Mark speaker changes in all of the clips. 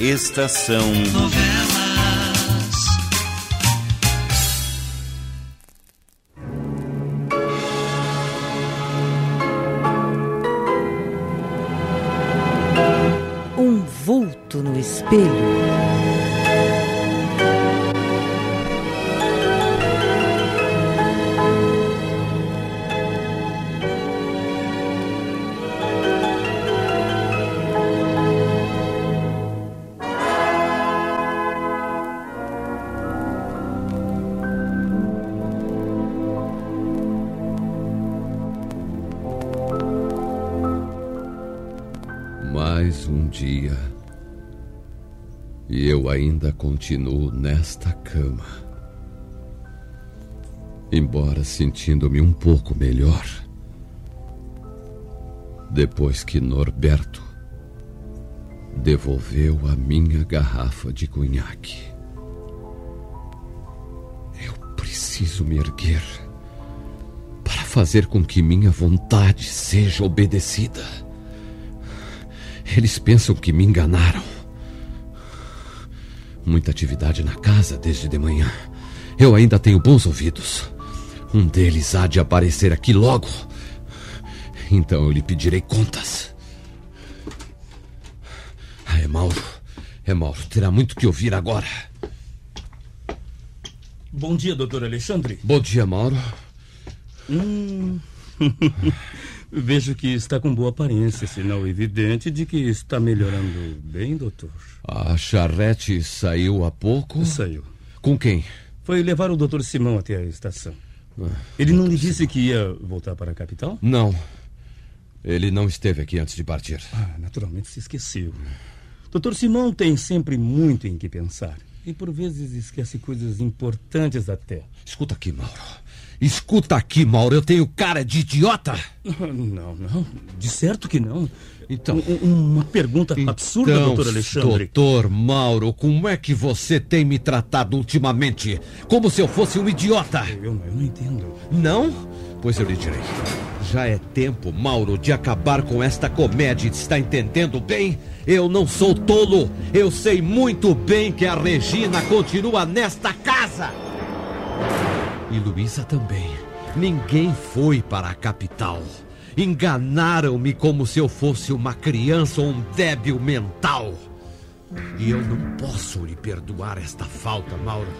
Speaker 1: Estação
Speaker 2: Novelas.
Speaker 3: Nesta cama. Embora sentindo-me um pouco melhor. Depois que Norberto devolveu a minha garrafa de cunhaque. Eu preciso me erguer para fazer com que minha vontade seja obedecida. Eles pensam que me enganaram. Muita atividade na casa desde de manhã. Eu ainda tenho bons ouvidos. Um deles há de aparecer aqui logo. Então eu lhe pedirei contas. Ah, é Mauro. É Mauro. Terá muito que ouvir agora.
Speaker 4: Bom dia, doutor Alexandre.
Speaker 3: Bom dia, Mauro.
Speaker 4: Hum. Vejo que está com boa aparência, sinal evidente de que está melhorando bem, doutor.
Speaker 3: A charrete saiu há pouco?
Speaker 4: Saiu.
Speaker 3: Com quem?
Speaker 4: Foi levar o doutor Simão até a estação. Ele não lhe disse que ia voltar para a capital?
Speaker 3: Não. Ele não esteve aqui antes de partir.
Speaker 4: Ah, naturalmente se esqueceu. Doutor Simão tem sempre muito em que pensar. E por vezes esquece coisas importantes até.
Speaker 3: Escuta aqui, Mauro. Escuta aqui, Mauro. Eu tenho cara de idiota?
Speaker 4: Não, não. De certo que não.
Speaker 3: Então.
Speaker 4: Um- uma pergunta absurda,
Speaker 3: então,
Speaker 4: doutor Alexandre.
Speaker 3: Doutor Mauro, como é que você tem me tratado ultimamente? Como se eu fosse um idiota.
Speaker 4: Eu, eu não entendo.
Speaker 3: Não? Pois eu lhe direi. Já é tempo, Mauro, de acabar com esta comédia. Está entendendo bem? Eu não sou tolo. Eu sei muito bem que a Regina continua nesta casa. E Luísa também. Ninguém foi para a capital. Enganaram-me como se eu fosse uma criança ou um débil mental. E eu não posso lhe perdoar esta falta, Mauro.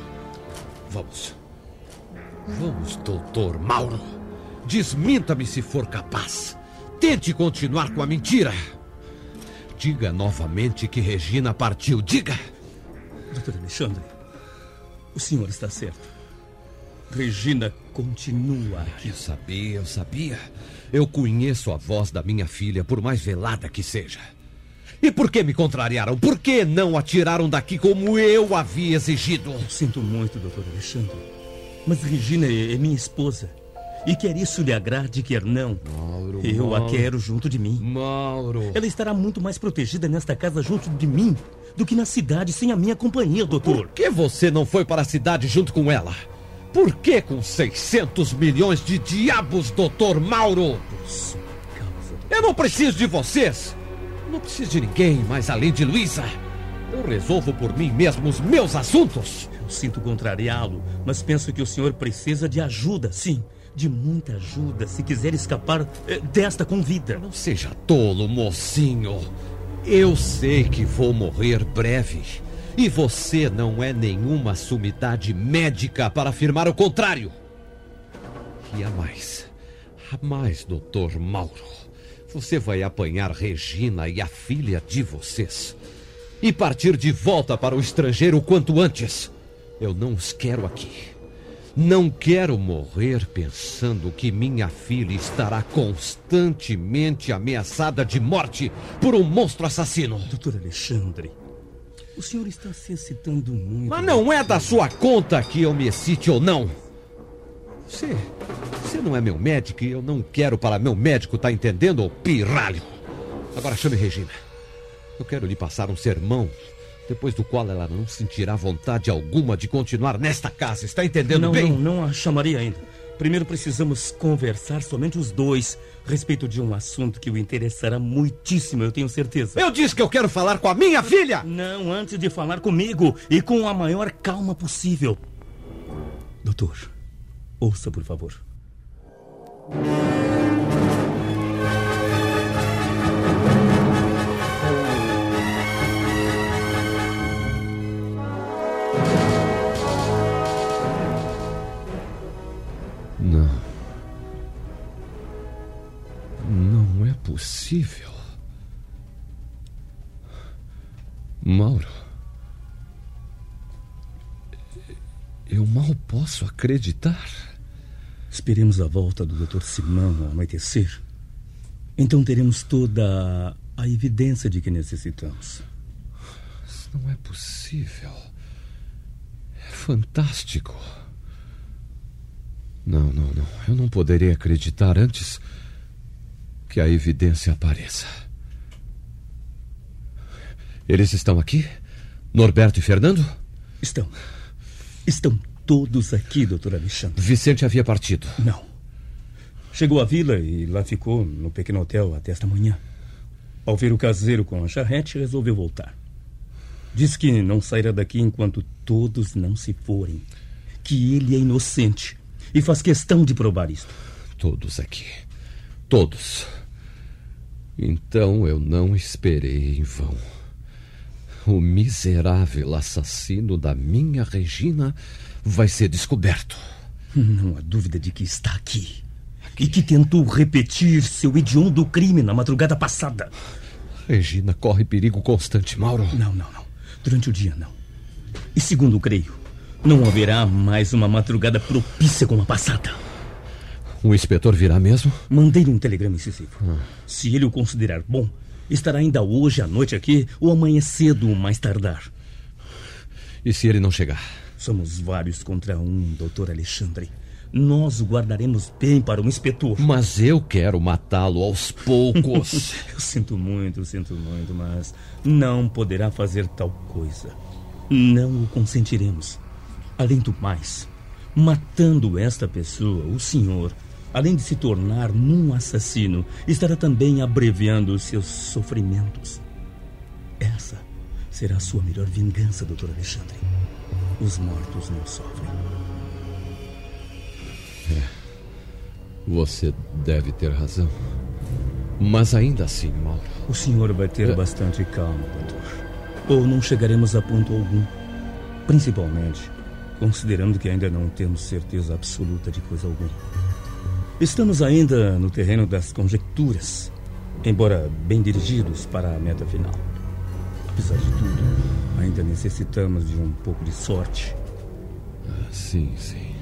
Speaker 3: Vamos. Vamos, doutor Mauro. Desminta-me se for capaz. Tente continuar com a mentira. Diga novamente que Regina partiu. Diga.
Speaker 4: Doutor Alexandre, o senhor está certo. Regina continua aqui.
Speaker 3: Eu sabia, eu sabia. Eu conheço a voz da minha filha, por mais velada que seja. E por que me contrariaram? Por que não a tiraram daqui como eu havia exigido?
Speaker 4: Sinto muito, doutor Alexandre. Mas Regina é, é minha esposa. E quer isso lhe agrade, quer não.
Speaker 3: Mauro,
Speaker 4: eu
Speaker 3: Mauro.
Speaker 4: a quero junto de mim.
Speaker 3: Mauro.
Speaker 4: Ela estará muito mais protegida nesta casa junto de mim do que na cidade sem a minha companhia, doutor.
Speaker 3: Por que você não foi para a cidade junto com ela? Por que com 600 milhões de diabos, doutor Mauro?
Speaker 4: Por sua causa.
Speaker 3: Eu não preciso de vocês. Não preciso de ninguém mais além de Luísa. Eu resolvo por mim mesmo os meus assuntos.
Speaker 4: Eu sinto contrariá-lo, mas penso que o senhor precisa de ajuda, sim. De muita ajuda, se quiser escapar eh, desta com vida.
Speaker 3: Não seja tolo, mocinho. Eu sei que vou morrer breve. E você não é nenhuma sumidade médica para afirmar o contrário. E há mais. Há mais, doutor Mauro. Você vai apanhar Regina e a filha de vocês. E partir de volta para o estrangeiro o quanto antes. Eu não os quero aqui. Não quero morrer pensando que minha filha estará constantemente ameaçada de morte por um monstro assassino.
Speaker 4: Doutor Alexandre, o senhor está se excitando muito.
Speaker 3: Mas não é da sua conta que eu me excite ou não. Você, você não é meu médico e eu não quero para meu médico, tá entendendo, ô pirralho? Agora chame Regina. Eu quero lhe passar um sermão, depois do qual ela não sentirá vontade alguma de continuar nesta casa, está entendendo
Speaker 4: não,
Speaker 3: bem?
Speaker 4: não, não a chamaria ainda. Primeiro precisamos conversar somente os dois a respeito de um assunto que o interessará muitíssimo, eu tenho certeza.
Speaker 3: Eu disse que eu quero falar com a minha filha!
Speaker 4: Não, antes de falar comigo e com a maior calma possível. Doutor, ouça, por favor.
Speaker 3: Possível. Mauro. Eu mal posso acreditar.
Speaker 4: Esperemos a volta do Dr. Simão ao anoitecer. Então teremos toda a evidência de que necessitamos.
Speaker 3: Isso não é possível. É fantástico. Não, não, não. Eu não poderia acreditar antes que a evidência apareça. Eles estão aqui? Norberto e Fernando?
Speaker 4: Estão. Estão todos aqui, doutor Alexandre.
Speaker 3: Vicente havia partido.
Speaker 4: Não. Chegou à vila e lá ficou, no pequeno hotel, até esta manhã. Ao ver o caseiro com a charrete, resolveu voltar. Diz que não sairá daqui enquanto todos não se forem. Que ele é inocente e faz questão de provar isto.
Speaker 3: Todos aqui. Todos. Então eu não esperei em vão. O miserável assassino da minha Regina vai ser descoberto.
Speaker 4: Não há dúvida de que está aqui. aqui. E que tentou repetir seu hediondo crime na madrugada passada.
Speaker 3: Regina corre perigo constante, Mauro.
Speaker 4: Não, não, não. Durante o dia, não. E segundo creio, não haverá mais uma madrugada propícia como a passada.
Speaker 3: O inspetor virá mesmo?
Speaker 4: Mandei-lhe um telegrama incisivo. Ah. Se ele o considerar bom, estará ainda hoje à noite aqui ou amanhã cedo, mais tardar.
Speaker 3: E se ele não chegar?
Speaker 4: Somos vários contra um, doutor Alexandre. Nós o guardaremos bem para o inspetor.
Speaker 3: Mas eu quero matá-lo aos poucos.
Speaker 4: eu sinto muito, sinto muito, mas não poderá fazer tal coisa. Não o consentiremos. Além do mais, matando esta pessoa, o senhor, além de se tornar num assassino, estará também abreviando seus sofrimentos. Essa será a sua melhor vingança, doutor Alexandre. Os mortos não sofrem.
Speaker 3: É. Você deve ter razão. Mas ainda assim, Mauro.
Speaker 4: O senhor vai ter é... bastante calma, doutor. Ou não chegaremos a ponto algum. Principalmente considerando que ainda não temos certeza absoluta de coisa alguma. Estamos ainda no terreno das conjecturas, embora bem dirigidos para a meta final. Apesar de tudo, ainda necessitamos de um pouco de sorte.
Speaker 3: Ah, sim, sim.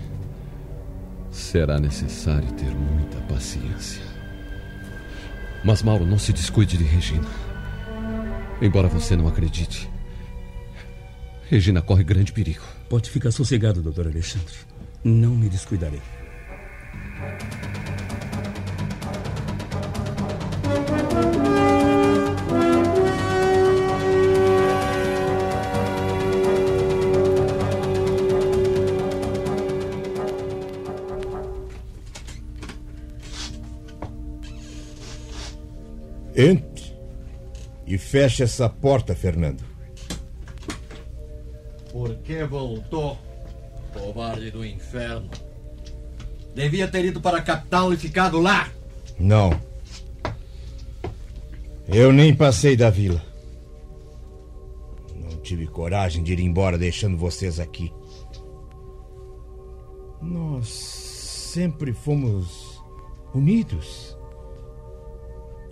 Speaker 3: Será necessário ter muita paciência. Mas, Mauro, não se descuide de Regina. Embora você não acredite, Regina corre grande perigo.
Speaker 4: Pode ficar sossegado, doutor Alexandre. Não me descuidarei.
Speaker 1: Entre e feche essa porta, Fernando.
Speaker 2: Por que voltou? Covarde do inferno. Devia ter ido para a capital e ficado lá.
Speaker 1: Não. Eu nem passei da vila. Não tive coragem de ir embora deixando vocês aqui. Nós sempre fomos unidos.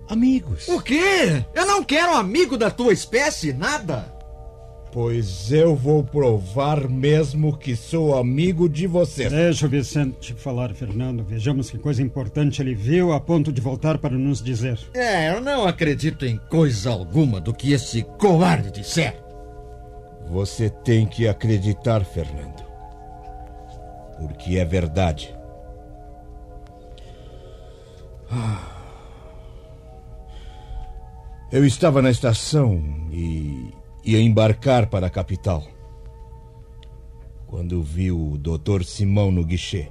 Speaker 1: Amigos.
Speaker 2: O quê? Eu não quero amigo da tua espécie, nada.
Speaker 1: Pois eu vou provar mesmo que sou amigo de você.
Speaker 5: Deixa o Vicente falar, Fernando. Vejamos que coisa importante ele viu a ponto de voltar para nos dizer.
Speaker 2: É, eu não acredito em coisa alguma do que esse covarde disser.
Speaker 1: Você tem que acreditar, Fernando. Porque é verdade. Ah. Eu estava na estação e ia embarcar para a capital. Quando vi o Dr. Simão no guichê.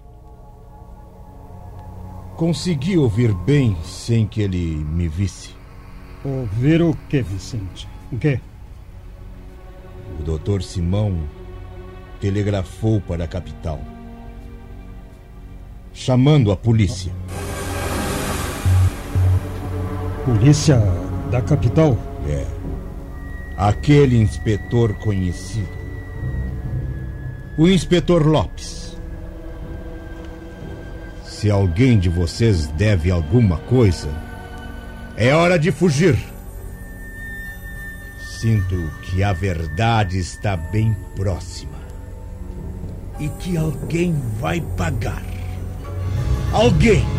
Speaker 1: Consegui ouvir bem sem que ele me visse.
Speaker 5: Ouvir o que, Vicente? O quê?
Speaker 1: O doutor Simão telegrafou para a capital, chamando a polícia.
Speaker 5: Polícia da capital?
Speaker 1: É. Aquele inspetor conhecido. O inspetor Lopes. Se alguém de vocês deve alguma coisa, é hora de fugir. Sinto que a verdade está bem próxima. E que alguém vai pagar. Alguém!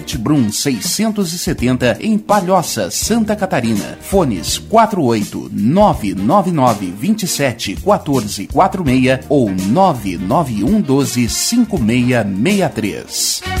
Speaker 6: Brum 670 em Palhoça, Santa Catarina. Fones 48 999 27 14 46 ou 991 12 5663.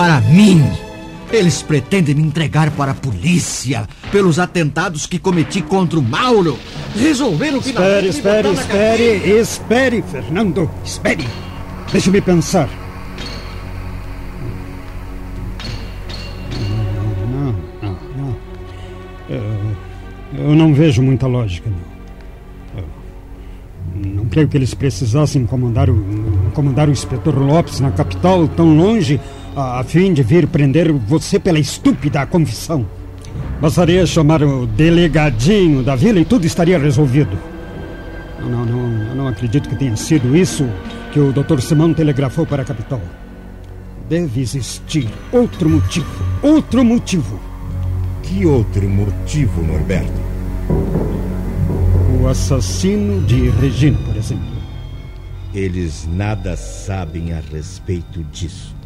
Speaker 1: Para mim.
Speaker 2: Eles pretendem me entregar para a polícia pelos atentados que cometi contra o Mauro. Resolveram que
Speaker 5: Espere, espere, espere, espere, Fernando. Espere. Deixe-me pensar. Não, não, não. Eu, eu não vejo muita lógica, não. Eu não creio que eles precisassem comandar o, comandar o inspetor Lopes na capital tão longe a, fim de vir prender você pela estúpida confissão. Bastaria chamar o delegadinho da vila e tudo estaria resolvido. Não, não, não, eu não acredito que tenha sido isso que o Dr. Simão telegrafou para a capital. Deve existir outro motivo. Outro motivo.
Speaker 1: Que outro motivo, Norberto?
Speaker 5: O assassino de Regina, por exemplo.
Speaker 1: Eles nada sabem a respeito disso.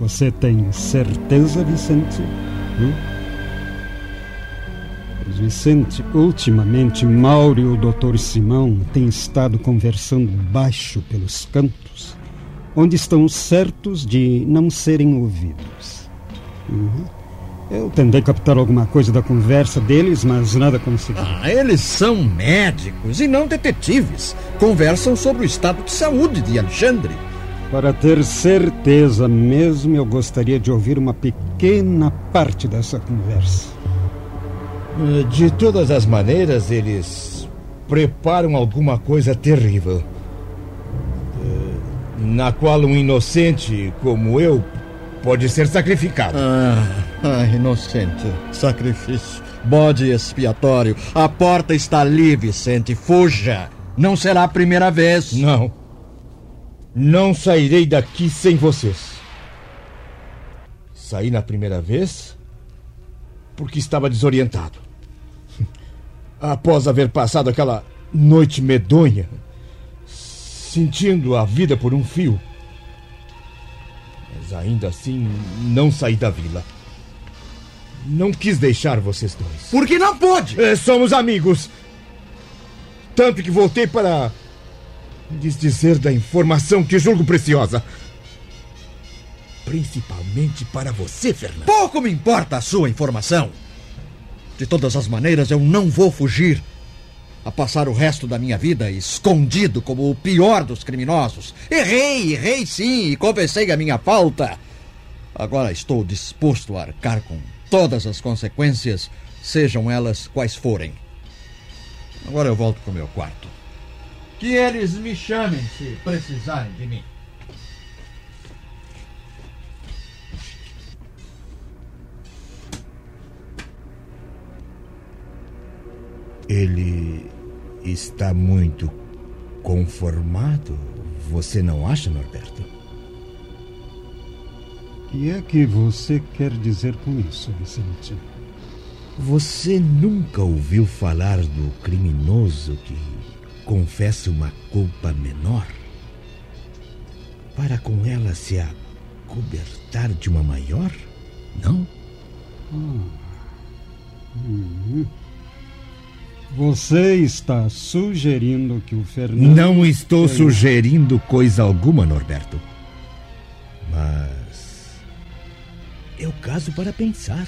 Speaker 5: Você tem certeza, Vicente? Hum? Vicente, ultimamente Mauro e o Dr. Simão têm estado conversando baixo pelos cantos, onde estão certos de não serem ouvidos. Uhum. Eu tentei captar alguma coisa da conversa deles, mas nada consegui.
Speaker 2: Ah, eles são médicos e não detetives. Conversam sobre o estado de saúde de Alexandre.
Speaker 5: Para ter certeza mesmo, eu gostaria de ouvir uma pequena parte dessa conversa.
Speaker 1: De todas as maneiras, eles preparam alguma coisa terrível. Na qual um inocente como eu pode ser sacrificado.
Speaker 2: Ah, ah, inocente. Sacrifício. Bode expiatório. A porta está ali, Vicente. Fuja. Não será a primeira vez.
Speaker 1: Não. Não sairei daqui sem vocês. Saí na primeira vez porque estava desorientado. Após haver passado aquela noite medonha, sentindo a vida por um fio. Mas ainda assim não saí da vila. Não quis deixar vocês dois.
Speaker 2: Por que não pôde?
Speaker 1: É, somos amigos. Tanto que voltei para lhes dizer da informação que julgo preciosa. Principalmente para você, Fernando.
Speaker 2: Pouco me importa a sua informação. De todas as maneiras, eu não vou fugir a passar o resto da minha vida escondido como o pior dos criminosos. Errei, errei sim, e confessei a minha falta. Agora estou disposto a arcar com todas as consequências, sejam elas quais forem. Agora eu volto para o meu quarto. Que eles me chamem se precisarem de mim.
Speaker 1: Ele está muito conformado, você não acha, Norberto?
Speaker 5: O que é que você quer dizer com isso, Vicente?
Speaker 1: Você nunca ouviu falar do criminoso que confessa uma culpa menor? Para com ela se acobertar de uma maior? Não?
Speaker 5: Hum. Uhum. Você está sugerindo que o Fernando.
Speaker 1: Não estou sugerindo coisa alguma, Norberto. Mas. É o caso para pensar.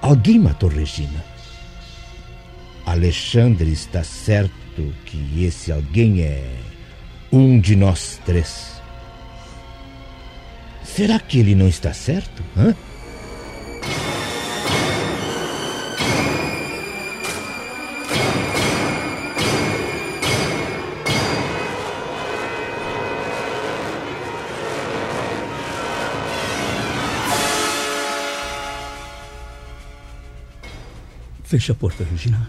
Speaker 1: Alguém matou Regina. Alexandre está certo que esse alguém é um de nós três. Será que ele não está certo? Hã?
Speaker 4: Feche a porta, Regina.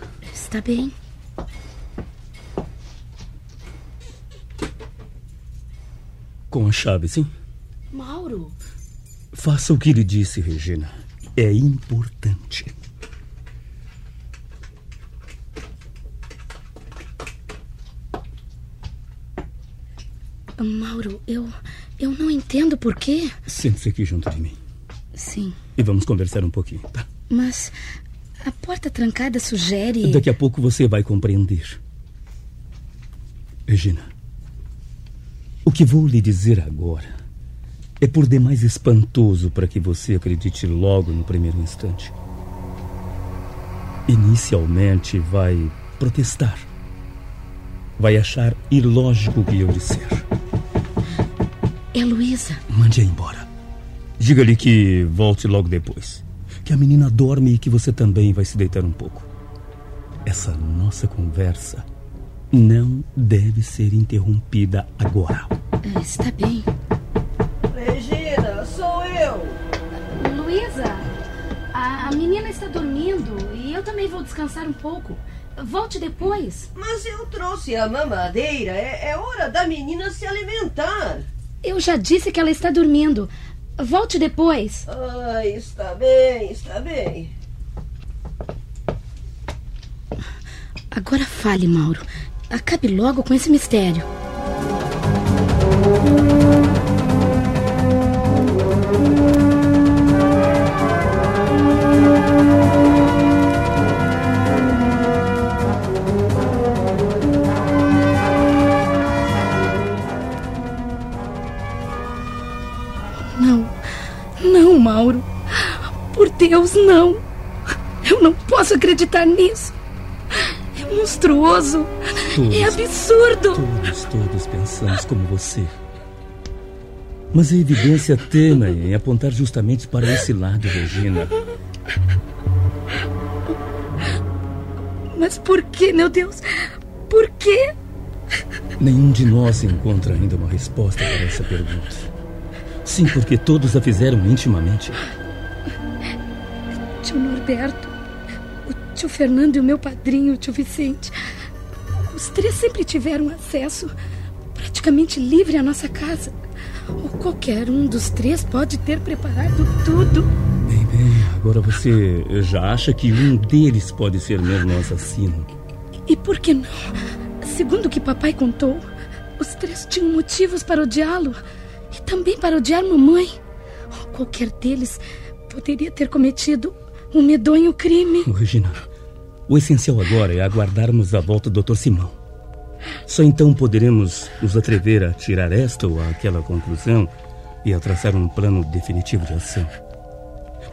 Speaker 7: Está bem.
Speaker 4: Com a chave, sim?
Speaker 7: Mauro.
Speaker 4: Faça o que lhe disse, Regina. É importante.
Speaker 7: Mauro, eu. Eu não entendo por quê.
Speaker 4: Sente-se aqui junto de mim.
Speaker 7: Sim.
Speaker 4: E vamos conversar um pouquinho, tá?
Speaker 7: Mas a porta trancada sugere.
Speaker 4: Daqui a pouco você vai compreender. Regina, o que vou lhe dizer agora é por demais espantoso para que você acredite logo no primeiro instante. Inicialmente vai protestar. Vai achar ilógico o que eu disser.
Speaker 7: É Luísa.
Speaker 4: Mande-a embora. Diga-lhe que volte logo depois. Que a menina dorme e que você também vai se deitar um pouco. Essa nossa conversa não deve ser interrompida agora.
Speaker 7: Está bem.
Speaker 8: Regina, sou eu.
Speaker 7: Luísa, a, a menina está dormindo e eu também vou descansar um pouco. Volte depois.
Speaker 8: Mas eu trouxe a mamadeira. É, é hora da menina se alimentar.
Speaker 7: Eu já disse que ela está dormindo. Volte depois.
Speaker 8: Ah, está bem, está bem.
Speaker 7: Agora fale, Mauro. Acabe logo com esse mistério. Deus, não. Eu não posso acreditar nisso. É monstruoso.
Speaker 4: Todos,
Speaker 7: É absurdo.
Speaker 4: Todos, todos pensamos como você. Mas a evidência tema em apontar justamente para esse lado, Regina.
Speaker 7: Mas por que, meu Deus? Por quê?
Speaker 4: Nenhum de nós encontra ainda uma resposta para essa pergunta. Sim, porque todos a fizeram intimamente.
Speaker 7: O tio Fernando e o meu padrinho, o tio Vicente. Os três sempre tiveram acesso praticamente livre à nossa casa. Ou qualquer um dos três pode ter preparado tudo.
Speaker 4: Bem, bem, agora você já acha que um deles pode ser mesmo assassino.
Speaker 7: E por que não? Segundo o que papai contou, os três tinham motivos para odiá-lo e também para odiar mamãe. Ou qualquer deles poderia ter cometido um medonho crime.
Speaker 4: Regina, o essencial agora é aguardarmos a volta do Dr. Simão. Só então poderemos nos atrever a tirar esta ou aquela conclusão e a traçar um plano definitivo de ação.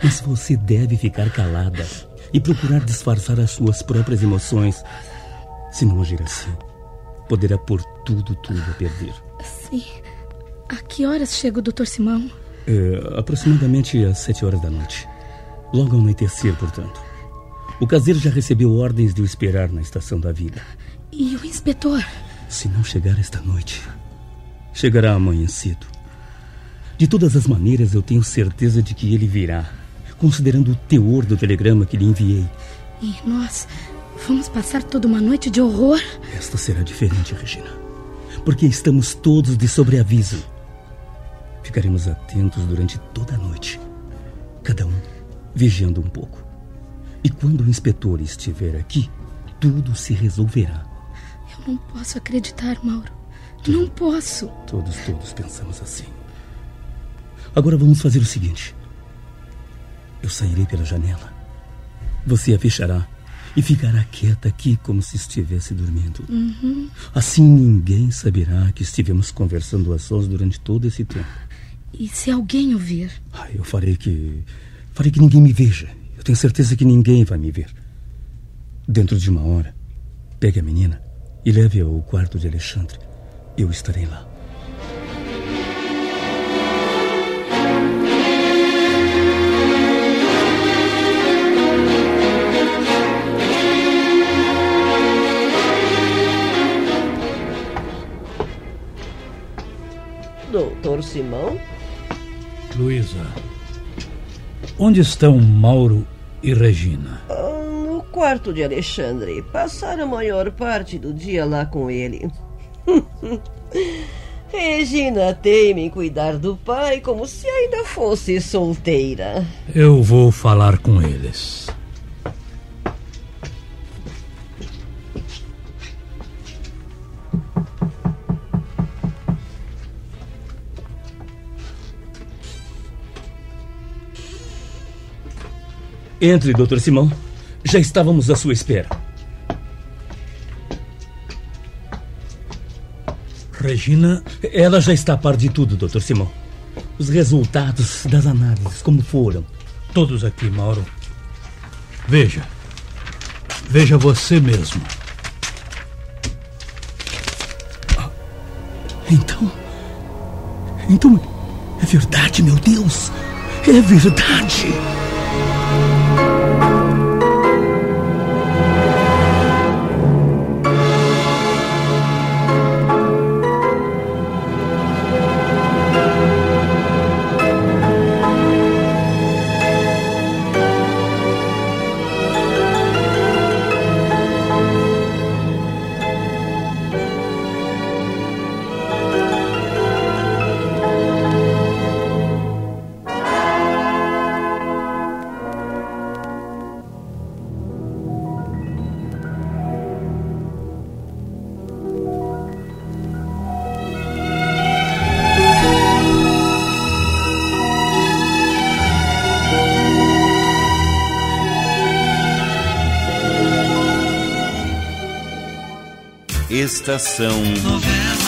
Speaker 4: Mas você deve ficar calada e procurar disfarçar as suas próprias emoções. Se não agir assim, poderá pôr tudo, tudo a perder.
Speaker 7: Sim. A que horas chega o Dr. Simão?
Speaker 4: É, aproximadamente às sete horas da noite. Logo ao anoitecer, portanto. O caseiro já recebeu ordens de o esperar na estação da vila.
Speaker 7: E o inspetor?
Speaker 4: Se não chegar esta noite, chegará amanhã cedo. De todas as maneiras, eu tenho certeza de que ele virá, considerando o teor do telegrama que lhe enviei.
Speaker 7: E nós vamos passar toda uma noite de horror?
Speaker 4: Esta será diferente, Regina. Porque estamos todos de sobreaviso. Ficaremos atentos durante toda a noite, cada um vigiando um pouco. E quando o inspetor estiver aqui, tudo se resolverá.
Speaker 7: Eu não posso acreditar, Mauro. Não posso.
Speaker 4: Todos, todos pensamos assim. Agora vamos fazer o seguinte: eu sairei pela janela. Você a fechará e ficará quieta aqui como se estivesse dormindo.
Speaker 7: Uhum.
Speaker 4: Assim ninguém saberá que estivemos conversando a sós durante todo esse tempo.
Speaker 7: E se alguém ouvir?
Speaker 4: Ah, eu farei que. Farei que ninguém me veja. Eu tenho certeza que ninguém vai me ver. Dentro de uma hora, pegue a menina e leve-a ao quarto de Alexandre. Eu estarei lá.
Speaker 8: Doutor Simão?
Speaker 9: Luísa, onde estão Mauro e Regina?
Speaker 8: No quarto de Alexandre. Passaram a maior parte do dia lá com ele. Regina teima em cuidar do pai como se ainda fosse solteira.
Speaker 9: Eu vou falar com eles.
Speaker 4: Entre, doutor Simão. Já estávamos à sua espera.
Speaker 9: Regina.
Speaker 4: Ela já está a par de tudo, doutor Simão. os resultados das análises, como foram?
Speaker 9: Todos aqui, Mauro. Veja. Veja você mesmo.
Speaker 4: Então. Então. É verdade, meu Deus! É verdade!
Speaker 10: Estação Novela.